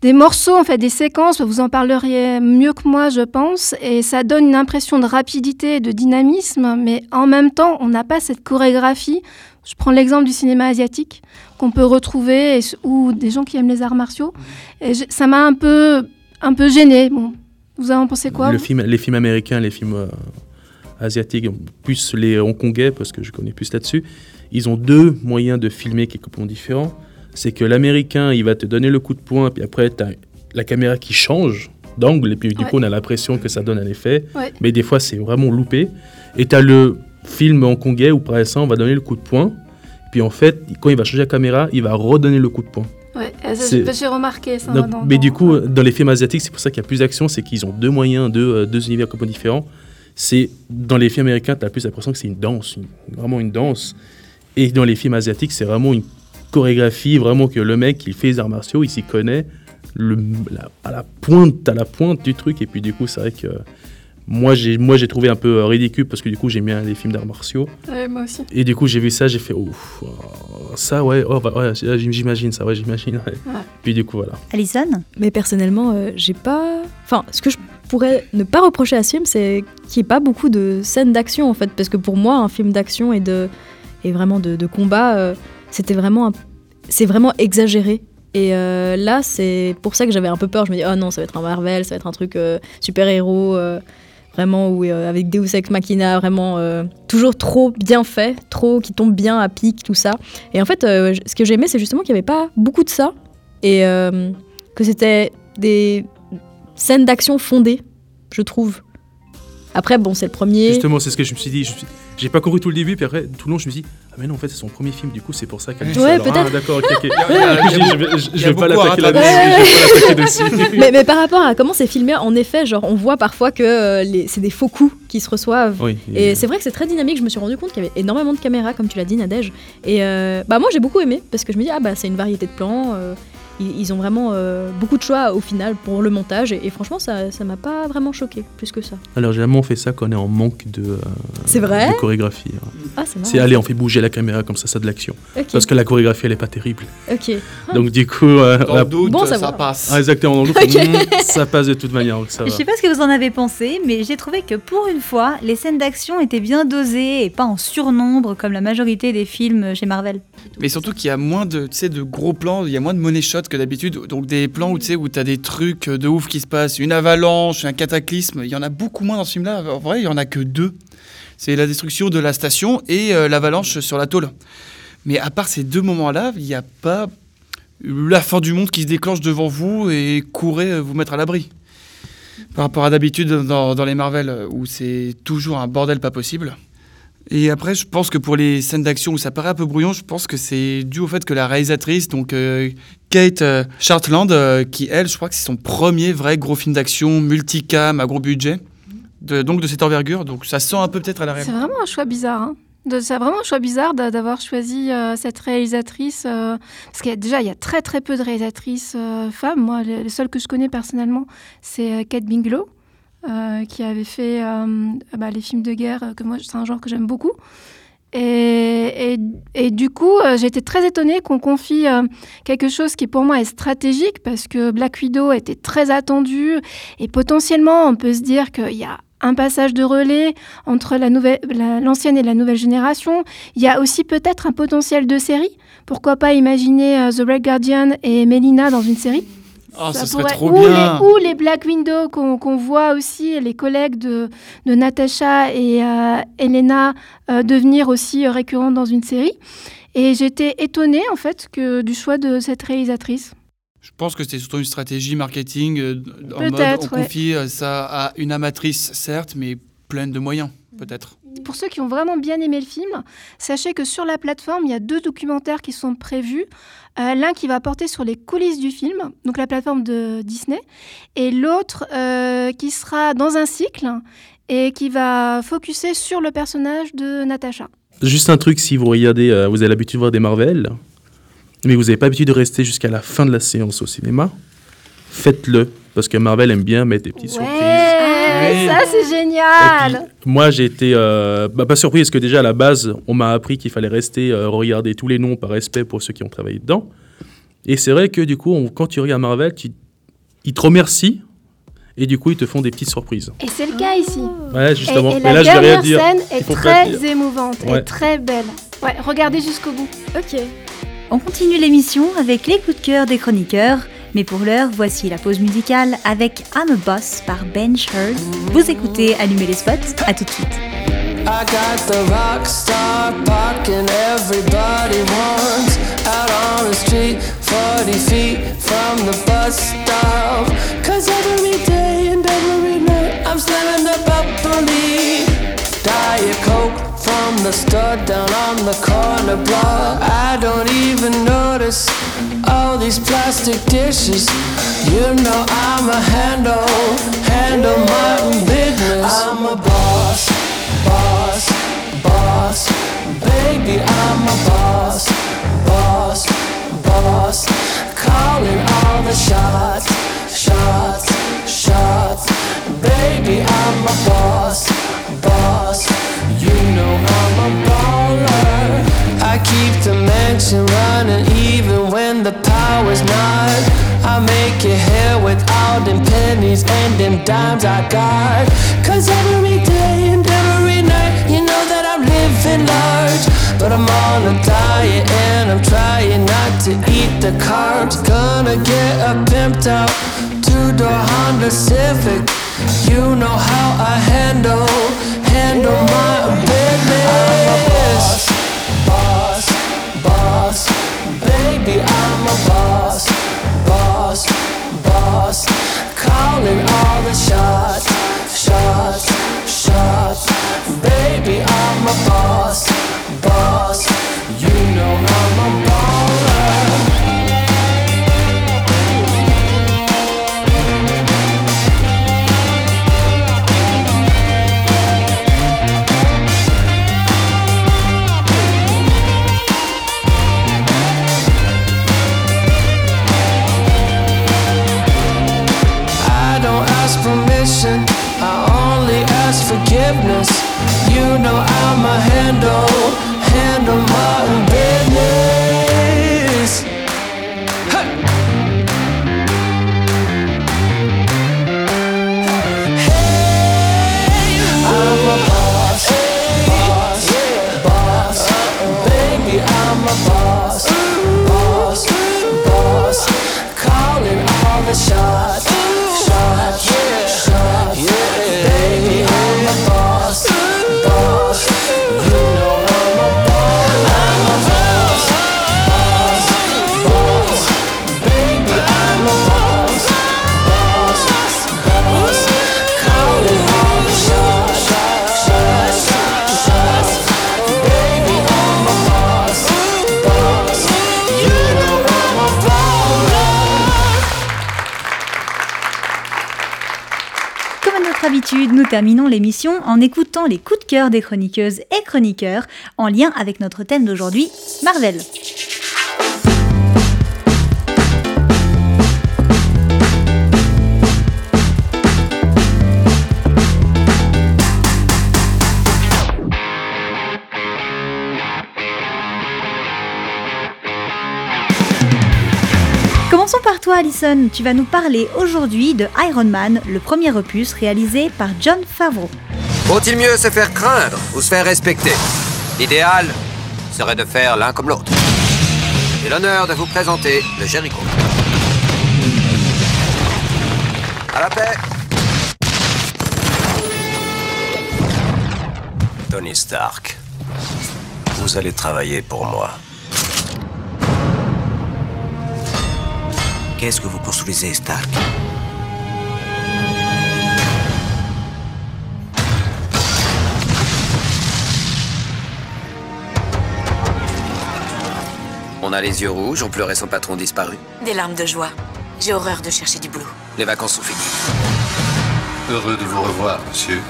des morceaux, en fait, des séquences. Vous en parleriez mieux que moi, je pense, et ça donne une impression de rapidité et de dynamisme. Mais en même temps, on n'a pas cette chorégraphie. Je prends l'exemple du cinéma asiatique qu'on peut retrouver, et, ou des gens qui aiment les arts martiaux. Et ça m'a un peu, un peu gênée. Bon, vous en pensez quoi Le vous film, les films américains, les films euh, asiatiques, plus les hongkongais, parce que je connais plus là-dessus, ils ont deux moyens de filmer qui sont complètement différents. C'est que l'américain, il va te donner le coup de poing, puis après, tu as la caméra qui change d'angle, et puis du Ouais. coup, on a l'impression que ça donne un effet. Ouais. Mais des fois, c'est vraiment loupé. Et tu as le film hongkongais où, par exemple, on va donner le coup de poing, puis en fait, quand il va changer la caméra, il va redonner le coup de poing. Ouais, j'ai remarqué ça. Donc, dans- mais dans- du coup, dans les films asiatiques, c'est pour ça qu'il y a plus d'action, c'est qu'ils ont deux moyens, deux, euh, deux univers complètement différents. C'est dans les films américains, tu as plus l'impression que c'est une danse, une- vraiment une danse. Et dans les films asiatiques, c'est vraiment une chorégraphie, vraiment que le mec, il fait les arts martiaux, il s'y connaît le, la- à la pointe, à la pointe du truc. Et puis du coup, c'est vrai que moi, j'ai moi j'ai trouvé un peu euh, ridicule parce que du coup, j'aime bien les films d'arts martiaux. Ouais, moi aussi. Et du coup, j'ai vu ça, j'ai fait ouf, oh, ça ouais, oh, bah, ouais, j'imagine ça, ouais, j'imagine. ouais. Ouais. Puis du coup, voilà. Alison? Mais personnellement, euh, j'ai pas. Enfin, ce que je pourrais ne pas reprocher à ce film, c'est qu'il n'y ait pas beaucoup de scènes d'action en fait. Parce que pour moi, un film d'action et, de... et vraiment de, de combat, euh, c'était vraiment. C'est vraiment exagéré. Et euh, là, c'est pour ça que j'avais un peu peur. Je me dis, oh non, ça va être un Marvel, ça va être un truc euh, super-héros, euh, vraiment, euh, avec Deus Ex Machina, vraiment toujours trop bien fait, trop qui tombe bien à pic, tout ça. Et en fait, ce que j'aimais, c'est justement qu'il n'y avait pas beaucoup de ça. Et que c'était des scènes d'action fondées, je trouve. Après, bon, c'est le premier. Justement, c'est ce que je me suis dit. je suis- J'ai pas compris tout le début, puis après, tout le long, je me suis dit, ah mais non, en fait, c'est son premier film, du coup, c'est pour ça qu'elle Ouais. Alors, peut-être. Ah, d'accord, ok, ok. Je vais, pas l'attaquer là-dessus. mais, mais par rapport à comment c'est filmé, en effet, genre, on voit parfois que euh, c'est des faux coups qui se reçoivent. Oui, Et c'est vrai que c'est très dynamique. Je me suis rendu compte qu'il y avait énormément de caméras, comme tu l'as dit, Nadège. Et euh, bah moi, j'ai beaucoup aimé parce que je me dis ah bah c'est une variété de plans. euh, ils, ils ont vraiment euh, beaucoup de choix au final pour le montage. Et, et franchement, ça, ça m'a pas vraiment choqué plus que ça. Alors, généralement, on fait ça quand on est en manque de, euh, C'est vrai de chorégraphie. hein. Ah c'est marrant. C'est allez, on fait bouger la caméra, comme ça, ça a de l'action. Parce que la chorégraphie, elle est pas terrible. Ok. Donc, du coup, euh, la- le doute, Bon, ça ça, va. passe. Ah, exactement, dans le doute, Ok. mm, ça passe de toute manière, donc ça Je sais pas ce que vous en avez pensé, mais j'ai trouvé que pour une fois, les scènes d'action étaient bien dosées et pas en surnombre comme la majorité des films chez Marvel. Mais surtout qu'il y a moins de, tu sais, de gros plans, il y a moins de money shots que d'habitude. Donc des plans où tu sais où t'as des trucs de ouf qui se passent, une avalanche, un cataclysme. Il y en a beaucoup moins dans ce film-là. En vrai, il y en a que deux. C'est la destruction de la station et euh, l'avalanche sur la tôle. Mais à part ces deux moments-là, il n'y a pas la fin du monde qui se déclenche devant vous et courez euh, vous mettre à l'abri. Par rapport à d'habitude dans, dans les Marvel, euh, où c'est toujours un bordel pas possible. Et après, je pense que pour les scènes d'action où ça paraît un peu brouillon, je pense que c'est dû au fait que la réalisatrice, donc euh, Kate euh, Chartland, euh, qui elle, je crois que c'est son premier vrai gros film d'action multicam à gros budget, de, donc de cette envergure. Donc ça sent un peu peut-être à la C'est réalité. vraiment un choix bizarre. Hein. C'est vraiment un choix bizarre d'a- d'avoir choisi euh, cette réalisatrice. euh, parce qu'il y a déjà, il y a très très peu de réalisatrices euh, femmes. Moi, les, les seules que je connais personnellement, c'est Kate Binglow, euh, qui avait fait euh, bah, les films de guerre, euh, que moi, c'est un genre que j'aime beaucoup. Et, du coup, j'ai été très étonnée qu'on confie quelque chose qui pour moi est stratégique parce que Black Widow était très attendu et potentiellement on peut se dire qu'il y a un passage de relais entre l'ancienne et la nouvelle génération. Il y a aussi peut-être un potentiel de série. Pourquoi pas imaginer The Red Guardian et Melina dans une série Oh, Ça ce serait pourrait- trop ou bien. Les, ou les Black Widow qu'on voit aussi, les collègues de, de Natasha et euh, Elena euh, devenir aussi euh, récurrents dans une série. Et j'étais étonnée en fait que, du choix de cette réalisatrice. Je pense que c'était surtout une stratégie marketing euh, en mode on ouais. confie ça à une amatrice, certes, mais pleine de moyens, peut-être. Pour ceux qui ont vraiment bien aimé le film, sachez que sur la plateforme, il y a deux documentaires qui sont prévus. Euh, L'un qui va porter sur les coulisses du film, donc la plateforme de Disney, et l'autre euh, qui sera dans un cycle et qui va focuser sur le personnage de Natasha. Juste un truc, si vous regardez, euh, vous avez l'habitude de voir des Marvel, mais vous n'avez pas l'habitude de rester jusqu'à la fin de la séance au cinéma, faites-le. Parce que Marvel aime bien mettre des petites surprises. Ouais, ça c'est génial. Moi, j'ai été euh, bah, pas surpris parce que déjà à la base, on m'a appris qu'il fallait rester euh, regarder tous les noms par respect pour ceux qui ont travaillé dedans. Et c'est vrai que du coup, on- quand tu regardes Marvel, tu- ils te remercient et du coup, ils te font des petites surprises. Et c'est le cas ici. Ouais, justement. Et, et Mais la là, je vais rien dernière dire. scène est très émouvante Ouais. et très belle. Ouais, regardez jusqu'au bout. Ok. On continue l'émission avec les coups de cœur des chroniqueurs, mais pour l'heure, voici la pause musicale avec I'm a Boss par Ben Shird. Vous écoutez Allumer les spots, à tout de suite. I got the rock star parking everybody wants out on the street, 40 feet from the bus stop. Cause every day and every night I'm slamming the bubbly Diet Coke from the store down on the corner block. I don't even notice all these plastic dishes. You know I'm a handle, handle my own business. I'm a boss boss, boss. Baby, I'm a boss, boss, boss. Calling all the shots, shots, shots. Baby, I'm a boss, boss. You know I'm a baller. I keep the mansion running even when the power's not. I make it here with all them pennies and them dimes I got. Cause every day and every night, you know that I'm living large. But I'm on a diet and I'm trying not to eat the carbs. Gonna get a pimped out two door Honda Civic. You know how I handle, handle nous terminons l'émission en écoutant les coups de cœur des chroniqueuses et chroniqueurs en lien avec notre thème d'aujourd'hui, Marvel. Par toi, Alison. Tu vas nous parler aujourd'hui de Iron Man, le premier opus réalisé par John Favreau. Vaut-il mieux se faire craindre ou se faire respecter? L'idéal serait de faire l'un comme l'autre. J'ai l'honneur de vous présenter le Jericho. À la paix Tony Stark, vous allez travailler pour moi. Qu'est-ce que vous construisez, Stark On a les yeux rouges, on pleurait son patron disparu. Des larmes de joie. J'ai horreur de chercher du boulot. Les vacances sont finies. Heureux de vous revoir, monsieur.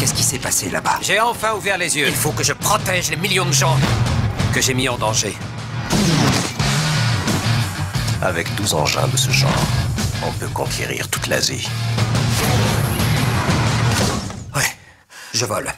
Qu'est-ce qui s'est passé là-bas J'ai enfin ouvert les yeux. Il faut que je protège les millions de gens que j'ai mis en danger. Avec 12 engins de ce genre, on peut conquérir toute l'Asie. Je vole.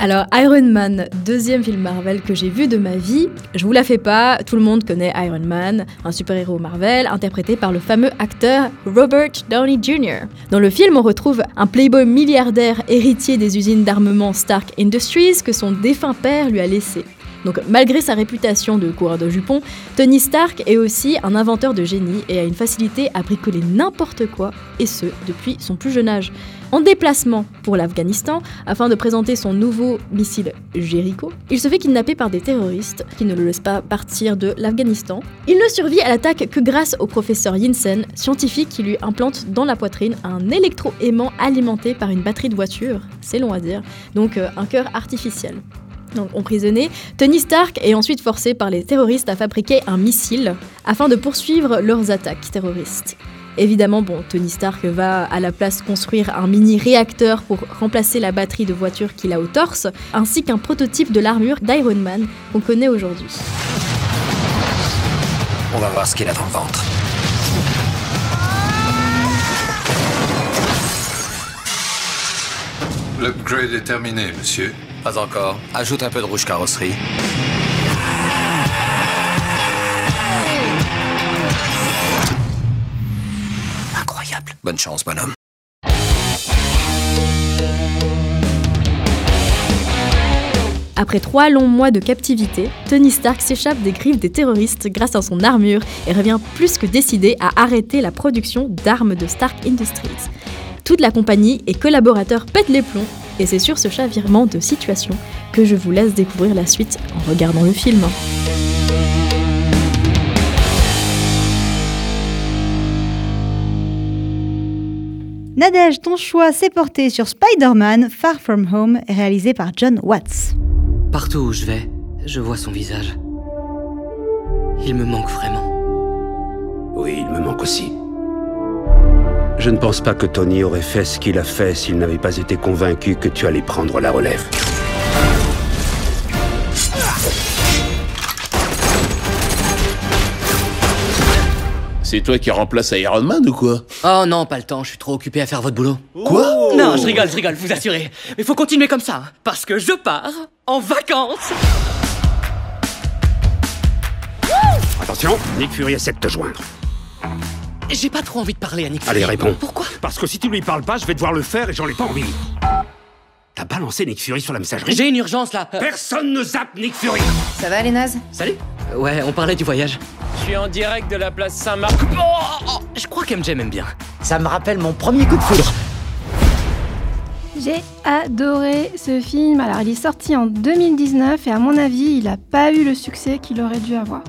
Alors Iron Man, deuxième film Marvel que j'ai vu de ma vie, je vous la fais pas, tout le monde connaît Iron Man, un super-héros Marvel interprété par le fameux acteur Robert Downey Jr. Dans le film, on retrouve un playboy milliardaire héritier des usines d'armement Stark Industries que son défunt père lui a laissé. Donc malgré sa réputation de coureur de jupons, Tony Stark est aussi un inventeur de génie et a une facilité à bricoler n'importe quoi, et ce, depuis son plus jeune âge. En déplacement pour l'Afghanistan, afin de présenter son nouveau missile Jericho, il se fait kidnapper par des terroristes qui ne le laissent pas partir de l'Afghanistan. Il ne survit à l'attaque que grâce au professeur Yinsen, scientifique qui lui implante dans la poitrine un électro-aimant alimenté par une batterie de voiture, c'est long à dire, donc euh, un cœur artificiel donc emprisonné, Tony Stark est ensuite forcé par les terroristes à fabriquer un missile afin de poursuivre leurs attaques terroristes. Évidemment, bon, Tony Stark va à la place construire un mini réacteur pour remplacer la batterie de voiture qu'il a au torse, ainsi qu'un prototype de l'armure d'Iron Man qu'on connaît aujourd'hui. On va voir ce qu'il a dans le ventre. L'upgrade est terminé, monsieur. Pas encore. Ajoute un peu de rouge carrosserie. Incroyable. Bonne chance, bonhomme. Après trois longs mois de captivité, Tony Stark s'échappe des griffes des terroristes grâce à son armure et revient plus que décidé à arrêter la production d'armes de Stark Industries. Toute la compagnie et collaborateurs pètent les plombs et c'est sur ce chavirement de situation que je vous laisse découvrir la suite en regardant le film. Nadège, ton choix s'est porté sur Spider-Man Far From Home, réalisé par John Watts. Partout où je vais, je vois son visage. Il me manque vraiment. Oui, il me manque aussi. Je ne pense pas que Tony aurait fait ce qu'il a fait s'il n'avait pas été convaincu que tu allais prendre la relève. C'est toi qui remplaces Iron Man ou quoi? Oh non, pas le temps, je suis trop occupé à faire votre boulot. Quoi? Non, je rigole, je rigole, vous assurez. Mais faut continuer comme ça, hein, parce que je pars en vacances. Attention, Nick Fury essaie de te joindre. J'ai pas trop envie de parler à Nick Allez, Fury. réponds. Pourquoi? Parce que si tu lui parles pas, je vais devoir le faire et j'en ai pas envie. T'as balancé Nick Fury sur la messagerie? J'ai une urgence là. Personne ne zappe Nick Fury Ça va les nazes Salut. Ouais, on parlait du voyage. Je suis en direct de la place Saint-Marc. Oh, oh, je crois qu'MJ m'aime bien. Ça me rappelle mon premier coup de foudre. J'ai adoré ce film. Alors, il est sorti en 2019 et à mon avis, il n'a pas eu le succès qu'il aurait dû avoir.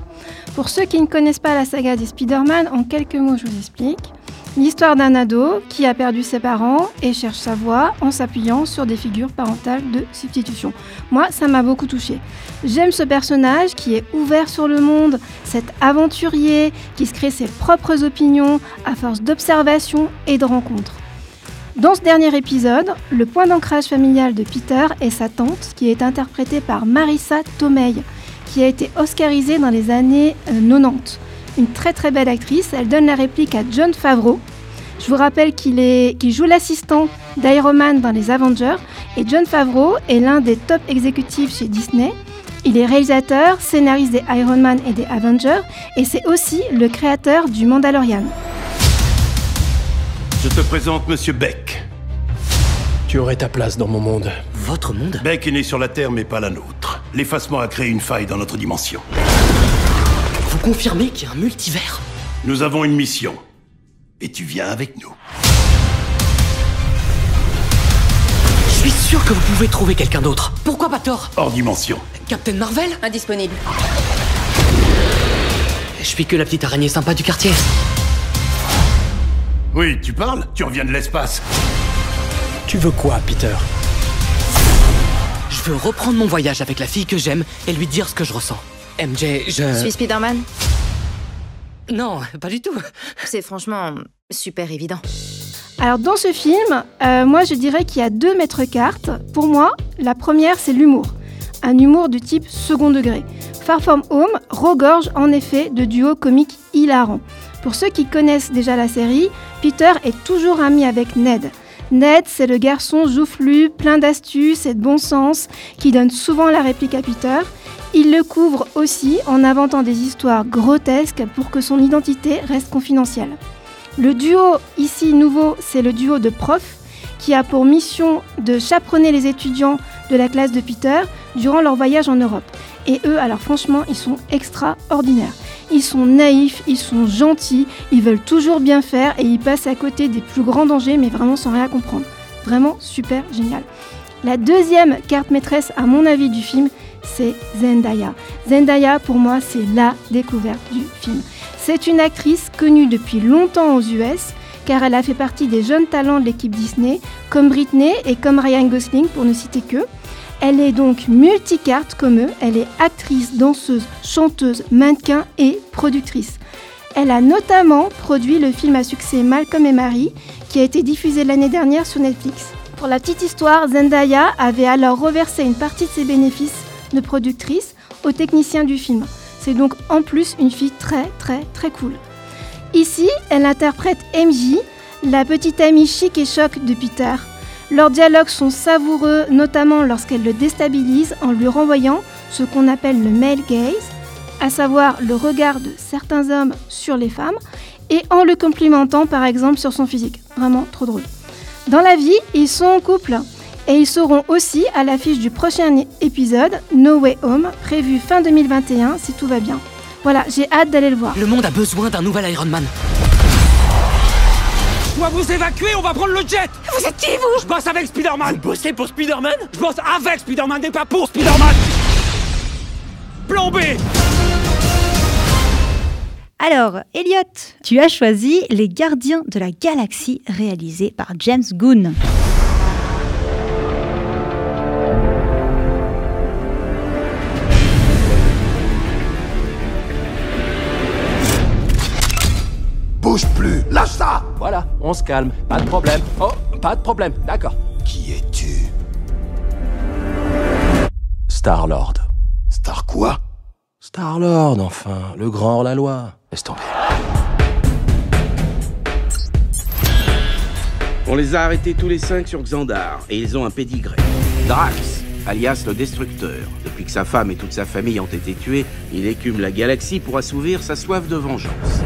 Pour ceux qui ne connaissent pas la saga des Spider-Man, en quelques mots, je vous explique. L'histoire d'un ado qui a perdu ses parents et cherche sa voie en s'appuyant sur des figures parentales de substitution. Moi, ça m'a beaucoup touché. J'aime ce personnage qui est ouvert sur le monde, cet aventurier qui se crée ses propres opinions à force d'observation et de rencontres. Dans ce dernier épisode, le point d'ancrage familial de Peter est sa tante, qui est interprétée par Marissa Tomei, qui a été oscarisée dans les années euh, 90. Une très très belle actrice, elle donne la réplique à John Favreau. Je vous rappelle qu'il joue l'assistant d'Iron Man dans les Avengers, et John Favreau est l'un des top exécutifs chez Disney. Il est réalisateur, scénariste des Iron Man et des Avengers, et c'est aussi le créateur du Mandalorian. Je te présente Monsieur Beck. Tu aurais ta place dans mon monde. Votre monde Beck est né sur la Terre, mais pas la nôtre. L'effacement a créé une faille dans notre dimension. Vous confirmez qu'il y a un multivers Nous avons une mission. Et tu viens avec nous. Je suis sûr que vous pouvez trouver quelqu'un d'autre. Pourquoi pas Thor Hors dimension. Captain Marvel Indisponible. Je suis que la petite araignée sympa du quartier. Oui, tu parles Tu reviens de l'espace. Tu veux quoi, Peter? Je veux reprendre mon voyage avec la fille que j'aime et lui dire ce que je ressens. MJ, je... Je suis Spider-Man? Non, pas du tout. C'est franchement super évident. Alors dans ce film, euh, moi je dirais qu'il y a deux maîtres cartes. Pour moi, la première c'est l'humour. Un humour de type second degré. Far From Home regorge en effet de duos comiques hilarants. Pour ceux qui connaissent déjà la série, Peter est toujours ami avec Ned. Ned, c'est le garçon joufflu, plein d'astuces et de bon sens, qui donne souvent la réplique à Peter. Il le couvre aussi en inventant des histoires grotesques pour que son identité reste confidentielle. Le duo ici nouveau, c'est le duo de profs qui a pour mission de chaperonner les étudiants de la classe de Peter durant leur voyage en Europe. Et eux, alors franchement, ils sont extraordinaires. Ils sont naïfs, ils sont gentils, ils veulent toujours bien faire et ils passent à côté des plus grands dangers, mais vraiment sans rien comprendre. Vraiment super génial. La deuxième carte maîtresse, à mon avis, du film, c'est Zendaya. Zendaya, pour moi, c'est la découverte du film. C'est une actrice connue depuis longtemps aux US, car elle a fait partie des jeunes talents de l'équipe Disney, comme Britney et comme Ryan Gosling, pour ne citer que. Elle est donc multicarte comme eux, elle est actrice, danseuse, chanteuse, mannequin et productrice. Elle a notamment produit le film à succès Malcolm et Marie, qui a été diffusé l'année dernière sur Netflix. Pour la petite histoire, Zendaya avait alors reversé une partie de ses bénéfices de productrice aux techniciens du film. C'est donc en plus une fille très très très cool. Ici, elle interprète MJ, la petite amie chic et choc de Peter. Leurs dialogues sont savoureux, notamment lorsqu'elle le déstabilise en lui renvoyant ce qu'on appelle le male gaze, à savoir le regard de certains hommes sur les femmes, et en le complimentant par exemple sur son physique. Vraiment trop drôle. Dans la vie, ils sont en couple. Et ils seront aussi à l'affiche du prochain épisode, No Way Home, prévu fin 2021 si tout va bien. Voilà, j'ai hâte d'aller le voir. Le monde a besoin d'un nouvel Iron Man. Je dois vous évacuer, on va prendre le jet. Vous êtes qui, vous? Je bosse avec Spider-Man. Vous bossez pour Spider-Man? Je bosse avec Spider-Man et pas pour Spider-Man. Plan B Alors, Elliot, tu as choisi Les Gardiens de la Galaxie réalisé par James Gunn. Voilà, on se calme, pas de problème. Oh, pas de problème, d'accord. Qui es-tu? Star-Lord. Star quoi? Star-Lord, enfin, le grand hors-la-loi. Laisse tomber. On les a arrêtés tous les cinq sur Xandar, et ils ont un pédigré. Drax, alias le Destructeur. Depuis que sa femme et toute sa famille ont été tués, il écume la galaxie pour assouvir sa soif de vengeance.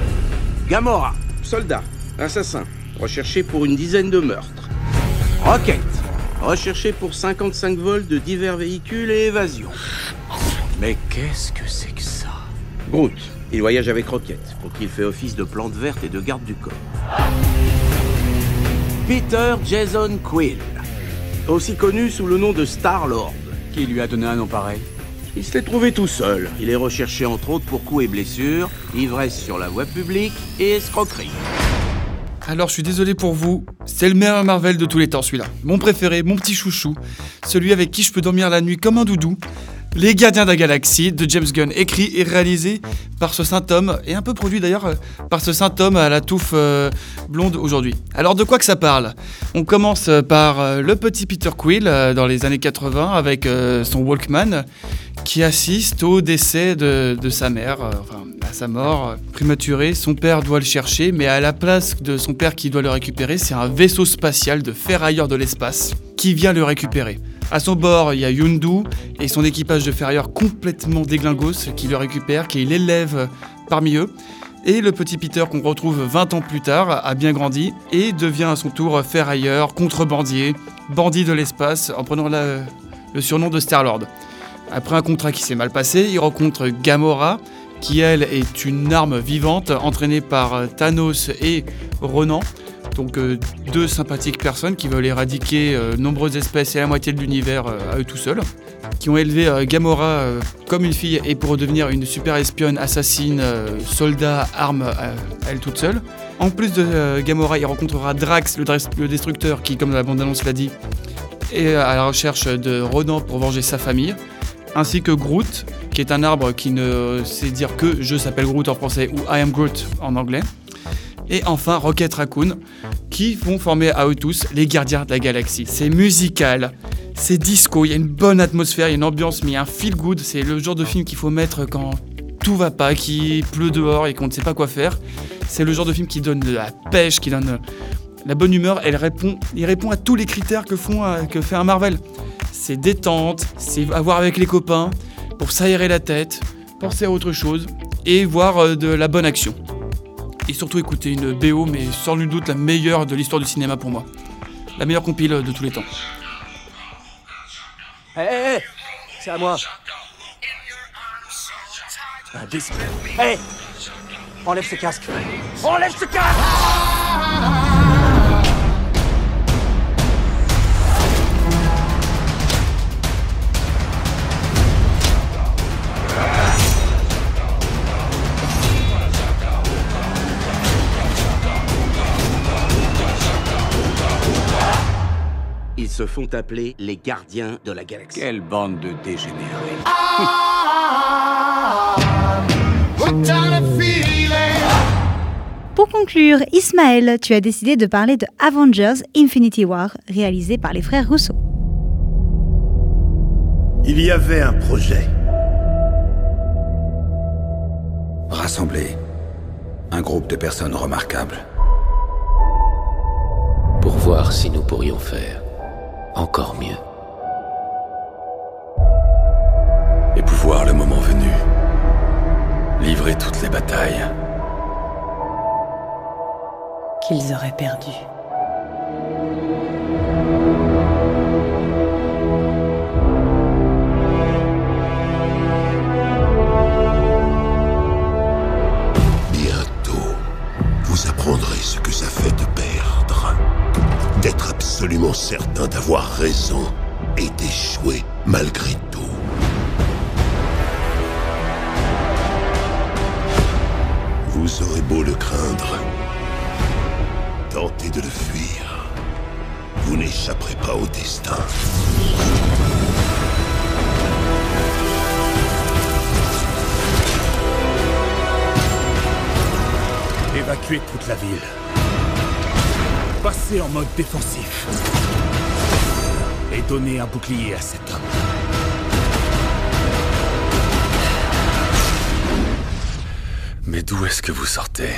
Gamora, soldat, assassin, recherché pour une dizaine de meurtres. Rocket, recherché pour 55 vols de divers véhicules et évasion. Mais qu'est-ce que c'est que ça? Groot, il voyage avec Rocket, pour qu'il fait office de plante verte et de garde du corps. Peter Jason Quill, aussi connu sous le nom de Star-Lord. Qui lui a donné un nom pareil? Il se l'est trouvé tout seul. Il est recherché entre autres pour coups et blessures, ivresse sur la voie publique et escroquerie. Alors je suis désolé pour vous, c'est le meilleur Marvel de tous les temps celui-là. Mon préféré, mon petit chouchou, celui avec qui je peux dormir la nuit comme un doudou. Les Gardiens de la Galaxie de James Gunn, écrit et réalisé par ce saint homme, et un peu produit d'ailleurs euh, par ce saint homme à la touffe euh, blonde aujourd'hui. Alors de quoi que ça parle? On commence par euh, le petit Peter Quill dans les années 80 avec son Walkman qui assiste au décès de, de sa mère, enfin à sa mort prématurée. Son père doit le chercher, mais à la place de son père qui doit le récupérer, c'est un vaisseau spatial de ferrailleurs de l'espace qui vient le récupérer. À son bord, il y a Yundu et son équipage de ferrailleurs complètement déglingos qui le récupère, qui l'élève parmi eux. Et le petit Peter qu'on retrouve 20 ans plus tard a bien grandi et devient à son tour ferrailleur, contrebandier, bandit de l'espace en prenant le surnom de Star-Lord. Après un contrat qui s'est mal passé, il rencontre Gamora, qui elle est une arme vivante entraînée par Thanos et Ronan. Donc euh, deux sympathiques personnes qui veulent éradiquer euh, nombreuses espèces et la moitié de l'univers euh, à eux tout seuls. Qui ont élevé Gamora comme une fille et pour devenir une super espionne, assassine, soldat, arme euh, elle toute seule. En plus de Gamora, il rencontrera Drax, le, le destructeur, qui comme la bande-annonce l'a dit, est à la recherche de Ronan pour venger sa famille ainsi que Groot, qui est un arbre qui ne sait dire que je s'appelle Groot en français ou I am Groot en anglais. Et enfin Rocket Raccoon, qui vont former à eux tous les gardiens de la galaxie. C'est musical, c'est disco, il y a une bonne atmosphère, il y a une ambiance, mais il y a un feel good. C'est le genre de film qu'il faut mettre quand tout va pas, qu'il pleut dehors et qu'on ne sait pas quoi faire. C'est le genre de film qui donne de la pêche, qui donne euh, la bonne humeur. Elle répond, il répond à tous les critères que, font, euh, que fait un Marvel. C'est détente, c'est avoir avec les copains, pour s'aérer la tête, penser à autre chose et voir euh, de la bonne action. Et surtout écouter une BO, mais sans nul doute la meilleure de l'histoire du cinéma pour moi. La meilleure compile de tous les temps. Hé, hé C'est à moi. Hé Enlève ce casque. Enlève ce casque se font appeler les gardiens de la galaxie. Quelle bande de dégénérés. Pour conclure, Ismaël, tu as décidé de parler de Avengers Infinity War, réalisé par les frères Rousseau. Il y avait un projet. Rassembler un groupe de personnes remarquables. Pour voir si nous pourrions faire encore mieux. Et pouvoir, le moment venu, livrer toutes les batailles. Qu'ils auraient perdu. Raison et d'échouer malgré tout. Vous aurez beau le craindre, tentez de le fuir. Vous n'échapperez pas au destin. Évacuer toute la ville. Passer en mode défensif. Donner un bouclier à cet homme. Mais d'où est-ce que vous sortez?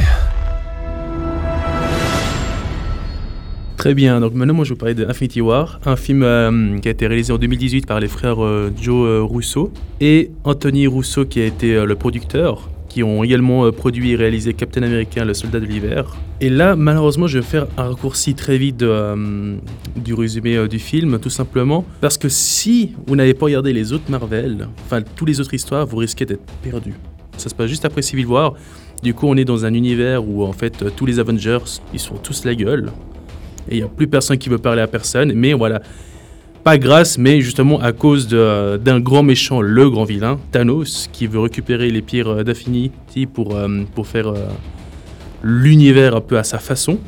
Très bien, donc maintenant moi je vais vous parler de Infinity War, un film euh, qui a été réalisé en 2018 par les frères euh, Joe euh, Russo et Anthony Russo qui a été le producteur, qui ont également euh, produit et réalisé Captain America, le soldat de l'hiver. Et là, malheureusement, je vais faire un raccourci très vite euh, du résumé euh, du film, tout simplement, parce que si vous n'avez pas regardé les autres Marvel, enfin toutes les autres histoires, vous risquez d'être perdu. Ça se passe juste après Civil War. Du coup, on est dans un univers où en fait tous les Avengers, ils sont tous la gueule. Et il n'y a plus personne qui veut parler à personne. Mais voilà, pas grâce, mais justement à cause d'un grand méchant, le grand vilain, Thanos, qui veut récupérer les pierres euh, d'Affinity pour, euh, pour faire euh, l'univers un peu à sa façon.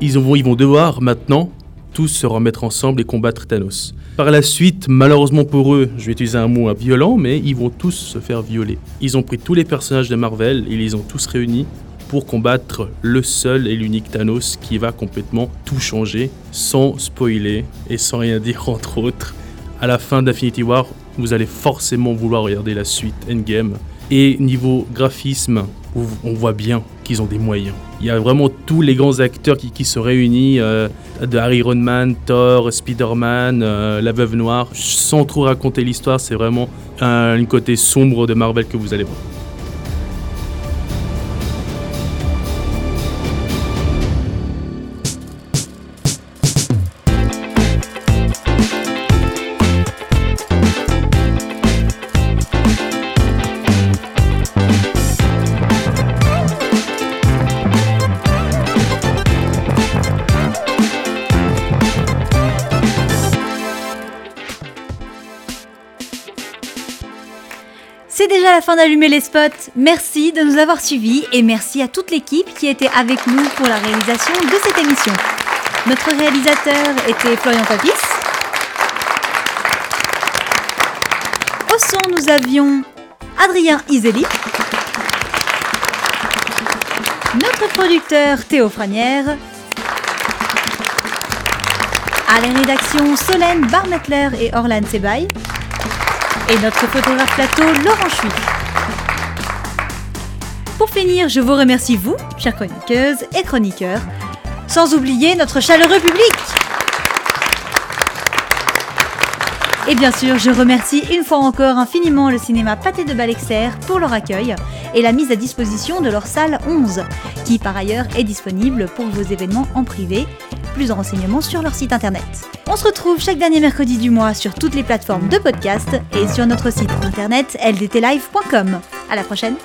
Ils vont, ils vont devoir maintenant tous se remettre ensemble et combattre Thanos. Par la suite, malheureusement pour eux, je vais utiliser un mot violent, mais ils vont tous se faire violer. Ils ont pris tous les personnages de Marvel ils les ont tous réunis pour combattre le seul et l'unique Thanos qui va complètement tout changer, sans spoiler et sans rien dire entre autres. À la fin d'Infinity War, vous allez forcément vouloir regarder la suite Endgame. Et niveau graphisme, on voit bien qu'ils ont des moyens. Il y a vraiment tous les grands acteurs qui, se réunissent, euh, de Iron Man, Thor, Spider-Man, euh, La Veuve Noire. Sans trop raconter l'histoire, c'est vraiment un côté sombre de Marvel que vous allez voir. D'allumer les spots. Merci de nous avoir suivis et merci à toute l'équipe qui était avec nous pour la réalisation de cette émission. Notre réalisateur était Florian Papis. Au son, nous avions Adrien Iseli. Notre producteur Théo Franière. À la rédaction Solène Barmetler et Orlan Sebaï et notre photographe plateau Laurent Chui. Finir, je vous remercie vous, chères chroniqueuses et chroniqueurs, sans oublier notre chaleureux public. Et bien sûr, je remercie une fois encore infiniment le cinéma Pâté de Balexer pour leur accueil et la mise à disposition de leur salle 11, qui par ailleurs est disponible pour vos événements en privé. Plus de renseignements sur leur site internet. On se retrouve chaque dernier mercredi du mois sur toutes les plateformes de podcast et sur notre site internet ldtlive.com. À la prochaine!